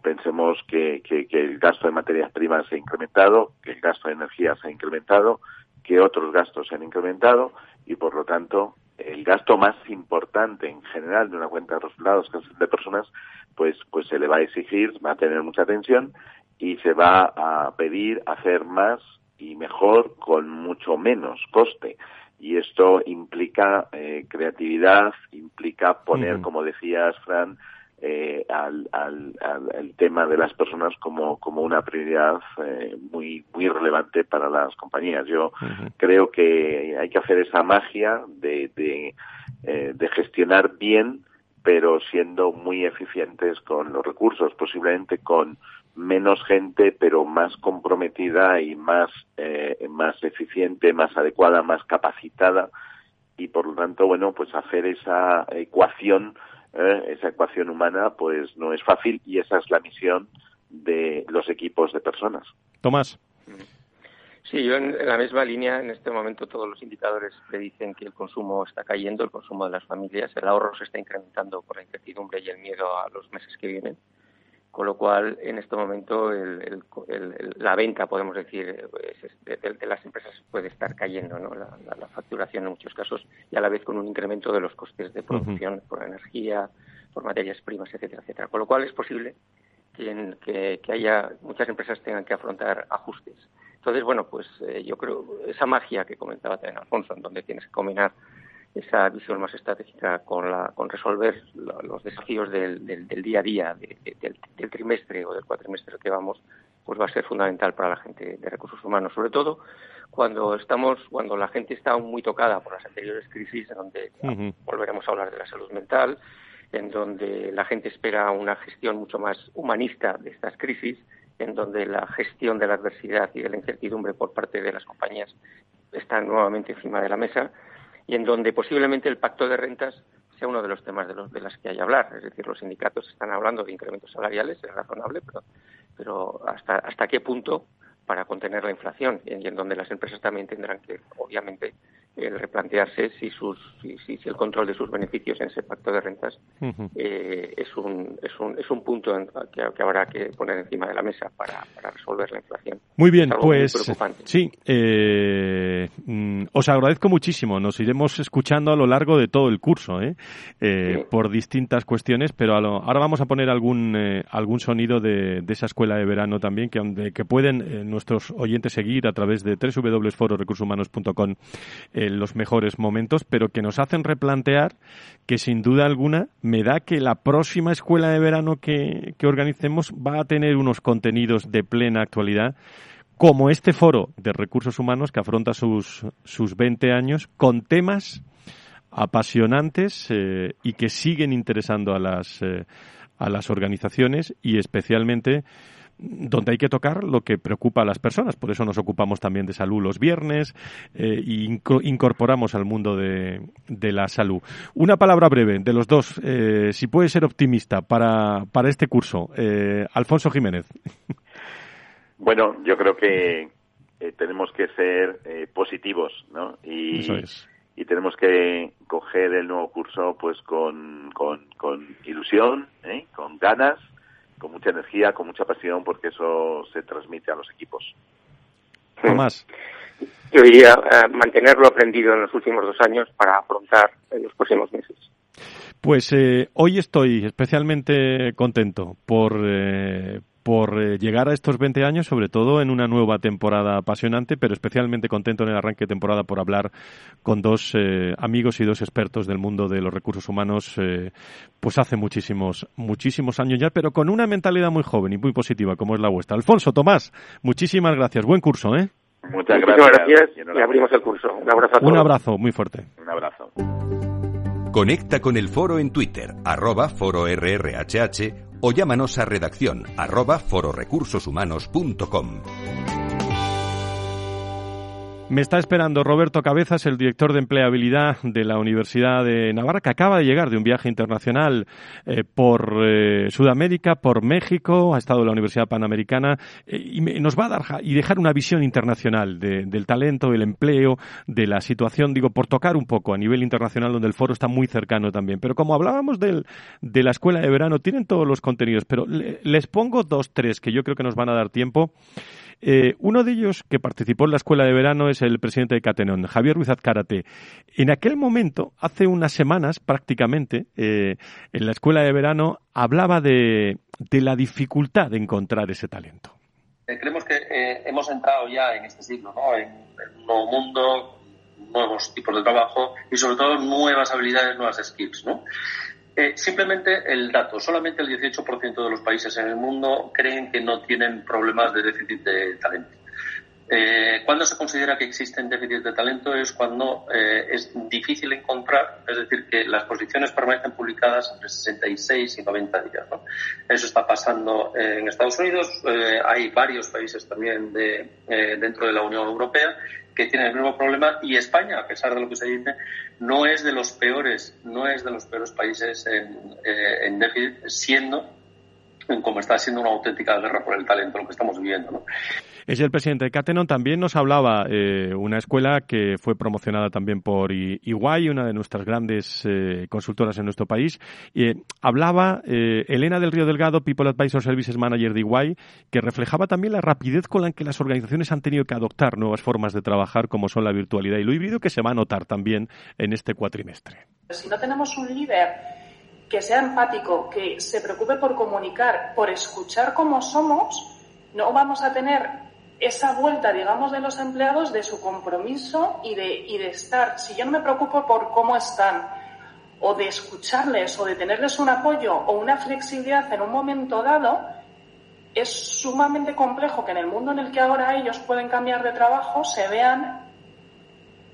pensemos que, que, que, el gasto de materias primas se ha incrementado, que el gasto de energía se ha incrementado, que otros gastos se han incrementado y, por lo tanto, el gasto más importante en general de una cuenta de resultados de personas, pues, pues se le va a exigir, va a tener mucha atención y se va a pedir hacer más y mejor con mucho menos coste. Y esto implica eh, creatividad, implica poner, como decías, Fran, eh, al, al, al, tema de las personas como, como una prioridad eh, muy, muy relevante para las compañías. Yo creo que hay que hacer esa magia de, de, eh, de gestionar bien, pero siendo muy eficientes con los recursos, posiblemente con menos gente, pero más comprometida y más, eh, más eficiente, más adecuada, más capacitada y por lo tanto, bueno, pues hacer esa ecuación, eh, esa ecuación humana, pues no es fácil y esa es la misión de los equipos de personas. Tomás. Sí, yo en, la misma línea, en este momento todos los indicadores predicen que el consumo está cayendo, el consumo de las familias, el ahorro se está incrementando por la incertidumbre y el miedo a los meses que vienen con lo cual en este momento la venta, podemos decir, de, las empresas puede estar cayendo, ¿no? La, facturación en muchos casos y a la vez con un incremento de los costes de producción por energía, por materias primas, etcétera, etcétera. Con lo cual es posible que, haya muchas empresas tengan que afrontar ajustes. Entonces, bueno, pues eh, yo creo esa magia que comentaba también Alfonso, en donde tienes que combinar esa visión más estratégica con, la, con resolver los desafíos del, del, día a día, del, trimestre o del cuatrimestre que vamos, pues va a ser fundamental para la gente de recursos humanos, sobre todo cuando estamos, cuando la gente está muy tocada por las anteriores crisis, en donde volveremos a hablar de la salud mental, en donde la gente espera una gestión mucho más humanista de estas crisis, en donde la gestión de la adversidad y de la incertidumbre por parte de las compañías está nuevamente encima de la mesa y en donde posiblemente el pacto de rentas sea uno de los temas de, los, de las que hay que hablar. Es decir, los sindicatos están hablando de incrementos salariales, es razonable, pero, pero hasta, hasta qué punto para contener la inflación y en donde las empresas también tendrán que, obviamente, el replantearse si, sus, si, si, el control de sus beneficios en ese pacto de rentas eh, es, un, es, un, es un punto que, habrá que poner encima de la mesa para, resolver la inflación. Muy bien, pues sí, eh, mm, os agradezco muchísimo. Nos iremos escuchando a lo largo de todo el curso ¿eh? eh por distintas cuestiones, pero ahora vamos a poner algún, algún sonido de, de, esa escuela de verano también que, que pueden nuestros oyentes seguir a través de www.fororecursoshumanos.com los mejores momentos, pero que nos hacen replantear que sin duda alguna me da que la próxima escuela de verano que, organicemos va a tener unos contenidos de plena actualidad como este foro de recursos humanos que afronta sus, sus 20 años con temas apasionantes eh, y que siguen interesando a las, eh, a las organizaciones y especialmente donde hay que tocar lo que preocupa a las personas. Por eso nos ocupamos también de salud los viernes e incorporamos al mundo de, la salud. Una palabra breve de los dos, eh, si puede ser optimista para, para este curso. Eh, Alfonso Jiménez. Bueno, yo creo que tenemos que ser positivos, ¿no? Y, y tenemos que coger el nuevo curso pues con, con, con ilusión, con ganas con mucha energía, con mucha pasión, porque eso se transmite a los equipos. más? Yo diría eh, mantenerlo aprendido en los últimos dos años para afrontar en los próximos meses. Pues eh, hoy estoy especialmente contento por, eh, por eh, llegar a estos 20 años, sobre todo en una nueva temporada apasionante, pero especialmente contento en el arranque de temporada por hablar con dos eh, amigos y dos expertos del mundo de los recursos humanos, eh, pues hace muchísimos, muchísimos años ya, pero con una mentalidad muy joven y muy positiva, como es la vuestra. Alfonso, Tomás, muchísimas gracias. Buen curso, ¿eh? Muchas gracias. y abrimos el curso. Un abrazo Un abrazo muy fuerte. Un abrazo. Conecta con el foro en Twitter, arroba foro o llámanos a redacción arroba fororecursoshumanos.com. Me está esperando Roberto Cabezas, el director de empleabilidad de la Universidad de Navarra, que acaba de llegar de un viaje internacional eh, por eh, Sudamérica, por México, ha estado en la Universidad Panamericana eh, y nos va a dar y dejar una visión internacional del talento, del empleo, de la situación, digo, por tocar un poco a nivel internacional, donde el foro está muy cercano también. Pero como hablábamos del, de la escuela de verano, tienen todos los contenidos, pero les pongo dos, tres que yo creo que nos van a dar tiempo. Eh, uno de ellos que participó en la escuela de verano es el presidente de Catenón, Javier Ruiz Azcárate. En aquel momento, hace unas semanas prácticamente, eh, en la escuela de verano hablaba de, la dificultad de encontrar ese talento. Eh, creemos que hemos entrado ya en este siglo, ¿no? en, en un nuevo mundo, nuevos tipos de trabajo y sobre todo nuevas habilidades, nuevas skills. ¿no? Eh, simplemente el dato, solamente el 18% de los países en el mundo creen que no tienen problemas de déficit de talento. Eh, cuando se considera que existen déficits de talento es cuando eh, es difícil encontrar, es decir, que las posiciones permanecen publicadas entre 66 y 90 días. ¿no? Eso está pasando en Estados Unidos, eh, hay varios países también de, dentro de la Unión Europea que tienen el mismo problema y España, a pesar de lo que se dice, no es de los peores, no es de los peores países en, en déficit, siendo como está siendo una auténtica guerra por el talento, lo que estamos viviendo. ¿no? Es el presidente de Catenon. También nos hablaba eh, una escuela que fue promocionada también por Iguay, una de nuestras grandes eh, consultoras en nuestro país. Eh, hablaba Elena del Río Delgado, People Advisor Services Manager de Iguay, que reflejaba también la rapidez con la que las organizaciones han tenido que adoptar nuevas formas de trabajar, como son la virtualidad y lo híbrido, que se va a notar también en este cuatrimestre. Si no tenemos un líder que sea empático, que se preocupe por comunicar, por escuchar cómo somos, no vamos a tener esa vuelta, digamos, de los empleados de su compromiso y de, y de estar. Si yo no me preocupo por cómo están, o de escucharles, o de tenerles un apoyo o una flexibilidad en un momento dado, es sumamente complejo que en el mundo en el que ahora ellos pueden cambiar de trabajo se vean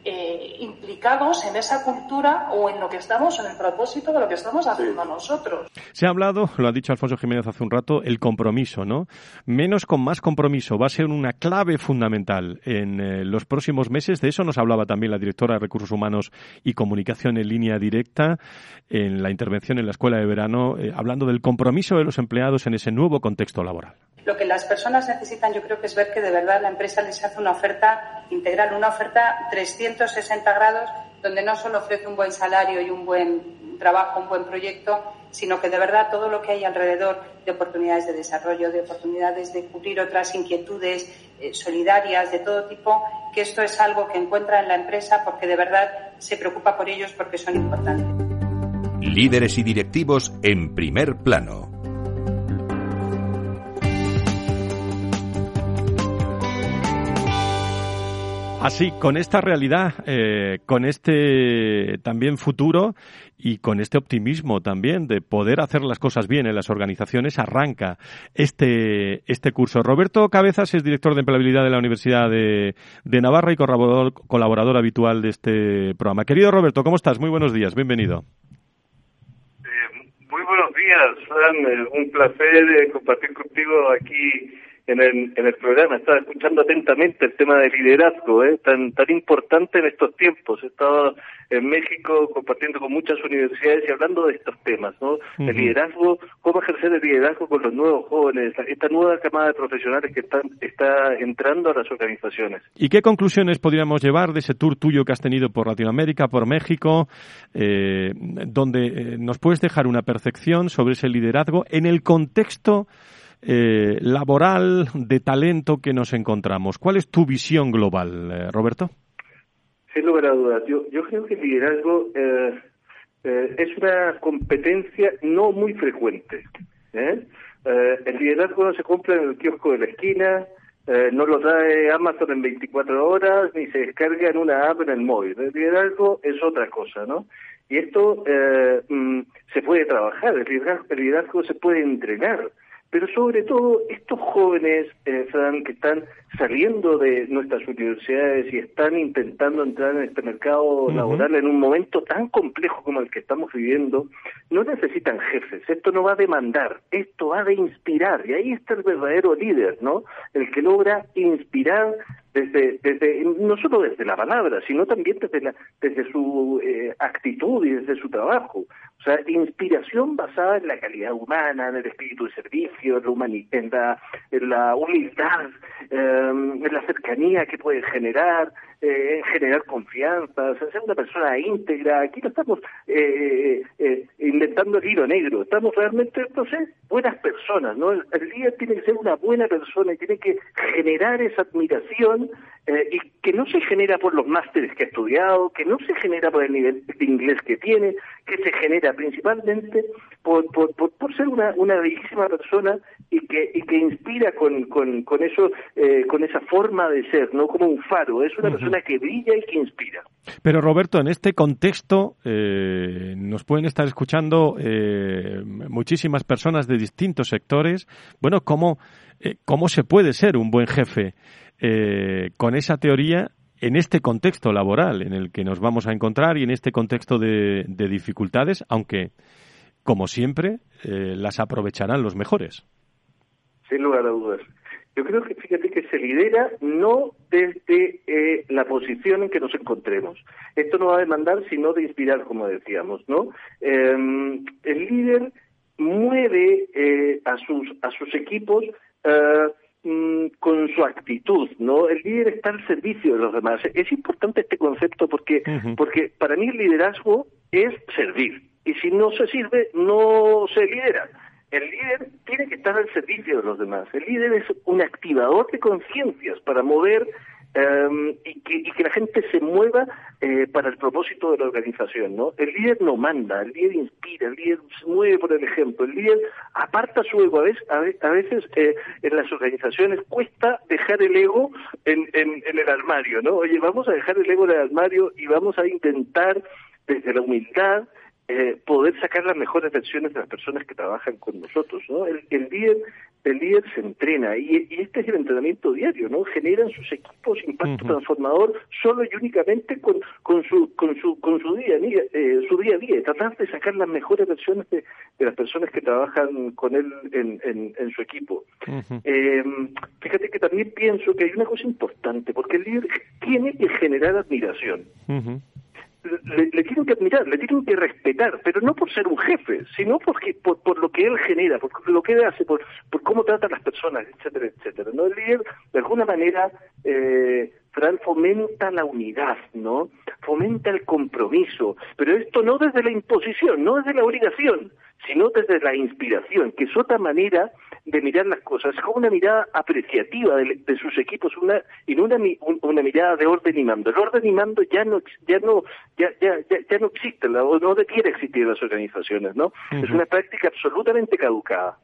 eh, implicados en esa cultura o en lo que estamos, en el propósito de lo que estamos haciendo nosotros. Se ha hablado, lo ha dicho Alfonso Jiménez hace un rato, el compromiso, ¿no? Menos con más compromiso va a ser una clave fundamental en eh, los próximos meses. De eso nos hablaba también la directora de Recursos Humanos y Comunicación en línea directa en la intervención en la Escuela de Verano, eh, hablando del compromiso de los empleados en ese nuevo contexto laboral. Lo que las personas necesitan, yo creo que es ver que de verdad la empresa les hace una oferta integral, una oferta 360 grados, donde no solo ofrece un buen salario y un buen trabajo, un buen proyecto, sino que de verdad todo lo que hay alrededor de oportunidades de desarrollo, de oportunidades de cubrir otras inquietudes eh, solidarias de todo tipo, que esto es algo que encuentra en la empresa porque de verdad se preocupa por ellos porque son importantes. Líderes y directivos en primer plano. Así, con esta realidad, eh, con este también futuro y con este optimismo también de poder hacer las cosas bien en las organizaciones, arranca este, este curso. Roberto Cabezas es director de empleabilidad de la Universidad de, Navarra y colaborador, colaborador habitual de este programa. Querido Roberto, ¿cómo estás? Muy buenos días, bienvenido. Eh, muy buenos días. Eh, un placer compartir contigo aquí en el, en el programa, estaba escuchando atentamente el tema de liderazgo, ¿eh? tan, tan importante en estos tiempos. He estado en México compartiendo con muchas universidades y hablando de estos temas, ¿no? El liderazgo, cómo ejercer el liderazgo con los nuevos jóvenes, esta nueva camada de profesionales que están, está entrando a las organizaciones. ¿Y qué conclusiones podríamos llevar de ese tour tuyo que has tenido por Latinoamérica, por México, eh, donde eh, nos puedes dejar una percepción sobre ese liderazgo en el contexto eh, laboral de talento que nos encontramos. ¿Cuál es tu visión global, eh, Roberto? Sin lugar a dudas, yo, yo creo que el liderazgo eh, es una competencia no muy frecuente. el liderazgo no se compra en el kiosco de la esquina, no lo trae Amazon en 24 horas, ni se descarga en una app en el móvil. El liderazgo es otra cosa, ¿no? Y esto mm, se puede trabajar, el liderazgo se puede entrenar pero sobre todo estos jóvenes, eh, Fran, que están saliendo de nuestras universidades y están intentando entrar en este mercado laboral en un momento tan complejo como el que estamos viviendo, no necesitan jefes, esto no va a demandar, esto va a inspirar, y ahí está el verdadero líder, ¿no? El que logra inspirar desde, desde no solo desde la palabra, sino también desde, la, desde su eh, actitud y desde su trabajo. O sea, inspiración basada en la calidad humana, en el espíritu de servicio, en la, la, en la humildad, em, en la cercanía que puede generar, eh, en generar confianza, ser una persona íntegra. Aquí no estamos eh, eh, inventando el hilo negro, estamos realmente, sé, buenas personas, ¿no? El líder tiene que ser una buena persona y tiene que generar esa admiración eh, y que no se genera por los másteres que ha estudiado, que no se genera por el nivel de inglés que tiene, que se genera principalmente por, por, por, ser una, una bellísima persona y que, y que inspira con, con, con eso, eh, con esa forma de ser, no como un faro, es una persona que brilla y que inspira. Pero Roberto, en este contexto eh, nos pueden estar escuchando eh, muchísimas personas de distintos sectores. Bueno, ¿cómo, eh, ¿cómo se puede ser un buen jefe eh, con esa teoría en este contexto laboral en el que nos vamos a encontrar y en este contexto de, dificultades, aunque, como siempre, eh, las aprovecharán los mejores. Sin lugar a dudas. Yo creo que, fíjate que se lidera no desde eh, la posición en que nos encontremos. Esto no va a demandar sino de inspirar, como decíamos, ¿no? Em, el líder mueve eh, a sus a sus equipos eh, con su actitud, ¿no? El líder está al servicio de los demás. Es importante este concepto porque, porque para mí el liderazgo es servir. Y si no se sirve, no se lidera. El líder tiene que estar al servicio de los demás. El líder es un activador de conciencias para mover Em, y, que, y, que, la gente se mueva eh, para el propósito de la organización, ¿no? El líder no manda, el líder inspira, el líder se mueve por el ejemplo, el líder aparta su ego. A veces, a veces eh, en las organizaciones cuesta dejar el ego en, en, en el armario, ¿no? Oye, vamos a dejar el ego en el armario y vamos a intentar desde la humildad eh, poder sacar las mejores versiones de las personas que trabajan con nosotros. ¿no? El, el líder el líder se entrena y, este es el entrenamiento diario, ¿no? Generan sus equipos impacto transformador solo y únicamente con, con su con su con su día eh, su día a día, tratar de sacar las mejores versiones de, las personas que trabajan con él en, en, su equipo. eh, fíjate que también pienso que hay una cosa importante, porque el líder tiene que generar admiración le, tienen que admirar, le tienen que respetar, pero no por ser un jefe, sino porque por, por lo que él genera, por lo que él hace, por, por cómo trata a las personas, etcétera, etcétera. ¿no? El líder, de alguna manera, eh, Fran, fomenta la unidad, ¿no? Fomenta el compromiso, pero esto no desde la imposición, no desde la obligación, sino desde la inspiración, que es otra manera de mirar las cosas, como una mirada apreciativa de, sus equipos, una y no una, una mirada de orden y mando. El orden y mando ya no ya no ya ya ya, no existe, o no debiera existir en las organizaciones, ¿no? Es una práctica absolutamente caducada.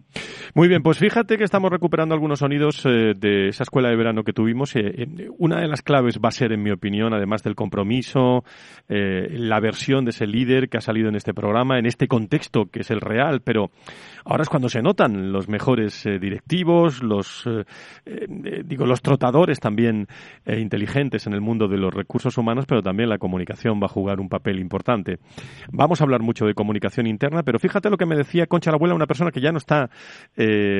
Muy bien, pues fíjate que estamos recuperando algunos sonidos eh, de esa escuela de verano que tuvimos. Eh, una de las claves va a ser, en mi opinión, además del compromiso, eh, la versión de ese líder que ha salido en este programa, en este contexto que es el real, pero ahora es cuando se notan los mejores eh, directivos, los digo los trotadores también inteligentes en el mundo de los recursos humanos, pero también la comunicación va a jugar un papel importante. Vamos a hablar mucho de comunicación interna, pero fíjate lo que me decía Concha la abuela, una persona que ya no está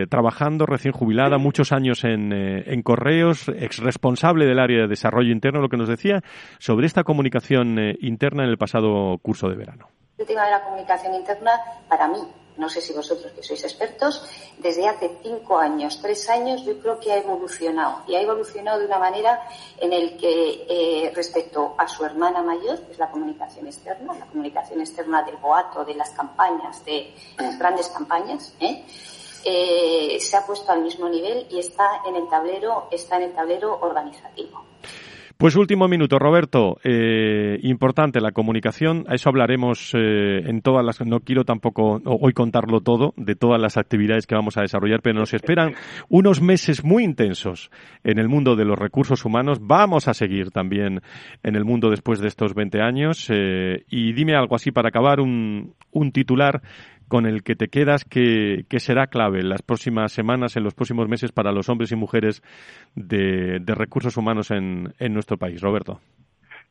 trabajando, recién jubilada, muchos años en, en correos, ex responsable del área de desarrollo interno, lo que nos decía sobre esta comunicación interna en el pasado curso de verano. El tema de la comunicación interna, para mí, no sé si vosotros que sois expertos, desde hace cinco años, tres años, yo creo que ha evolucionado. Y ha evolucionado de una manera en el que, eh, respecto a su hermana mayor, que es la comunicación externa, la comunicación externa del boato, de las campañas, de las grandes campañas, ¿eh? Eh, se ha puesto al mismo nivel y está en el tablero, está en el tablero organizativo. Pues último minuto, Roberto. Eh, importante la comunicación. A eso hablaremos eh, en todas las. No quiero tampoco hoy contarlo todo de todas las actividades que vamos a desarrollar, pero nos esperan unos meses muy intensos en el mundo de los recursos humanos. Vamos a seguir también en el mundo después de estos 20 años. Y dime algo así para acabar un, un titular con el que te quedas que, será clave en las próximas semanas, en los próximos meses para los hombres y mujeres de, recursos humanos en, en nuestro país? Roberto.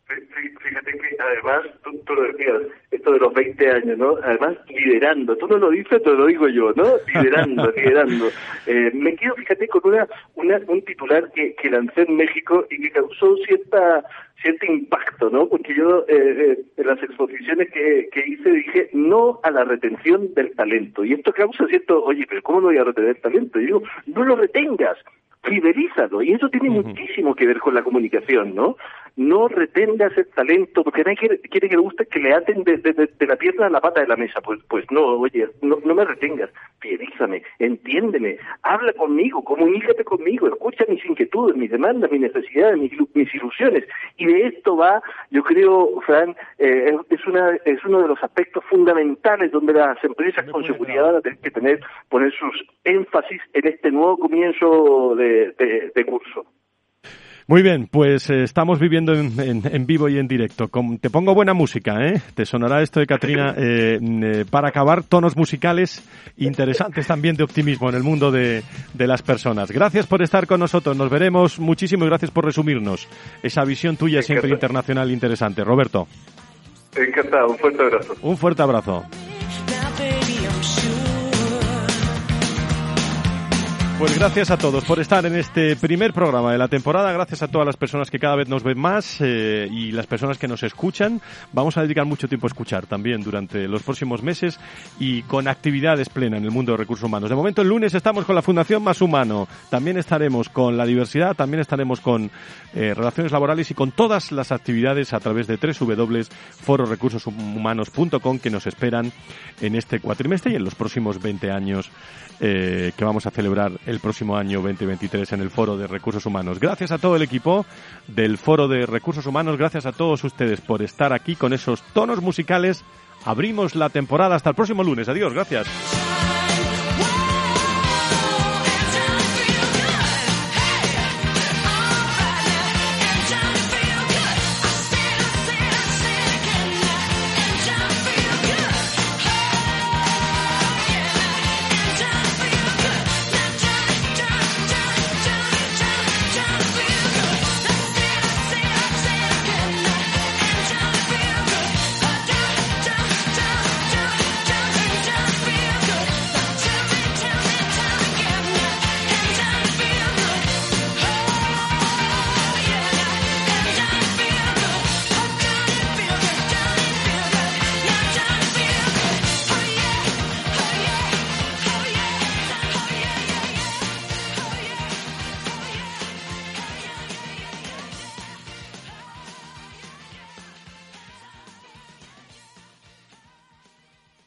Fíjate que además, tú, lo decías, esto de los 20 años, ¿no? Además, liderando. Tú no lo dices, te lo digo yo, ¿no? Liderando, liderando. Eh, me quedo, fíjate, con una, una un titular que, que lancé en México y que causó cierta cierto impacto, ¿no? Porque yo eh, eh, en las exposiciones que, que hice dije no a la retención del talento. Y esto causa cierto, oye, pero ¿cómo no voy a retener talento? Y digo, no lo retengas, fidelízalo. Y eso tiene muchísimo que ver con la comunicación, ¿no? No retengas el talento, porque nadie quiere, quiere que le guste que le aten de, de, la pierna a la pata de la mesa. Pues, pues no, oye, no, no me retengas, fidelízame, entiéndeme, habla conmigo, comunícate conmigo, escucha mis inquietudes, mis demandas, mis necesidades, mis, mis ilusiones. Y de esto va, yo creo, Fran, eh, es, una, es uno de los aspectos fundamentales donde las empresas con seguridad van a tener que tener, poner sus énfasis en este nuevo comienzo de, de curso. Muy bien, pues eh, estamos viviendo en, vivo y en directo. te pongo buena música, ¿eh? Te sonará esto de Katrina eh, eh, para acabar tonos musicales interesantes también de optimismo en el mundo de, de, las personas. Gracias por estar con nosotros. Nos veremos muchísimo y gracias por resumirnos esa visión tuya siempre internacional interesante. Roberto. Encantado. Un fuerte abrazo. Un fuerte abrazo. Pues gracias a todos por estar en este primer programa de la temporada. Gracias a todas las personas que cada vez nos ven más eh, y las personas que nos escuchan. Vamos a dedicar mucho tiempo a escuchar también durante los próximos meses y con actividades plenas en el mundo de recursos humanos. De momento, el lunes estamos con la Fundación Más Humano. También estaremos con la diversidad, también estaremos con eh, relaciones laborales y con todas las actividades a través de www.fororecursoshumanos.com que nos esperan en este cuatrimestre y en los próximos 20 años eh, que vamos a celebrar el próximo año 2023 en el Foro de Recursos Humanos. Gracias a todo el equipo del Foro de Recursos Humanos, gracias a todos ustedes por estar aquí con esos tonos musicales. Abrimos la temporada hasta el próximo lunes. Adiós, gracias.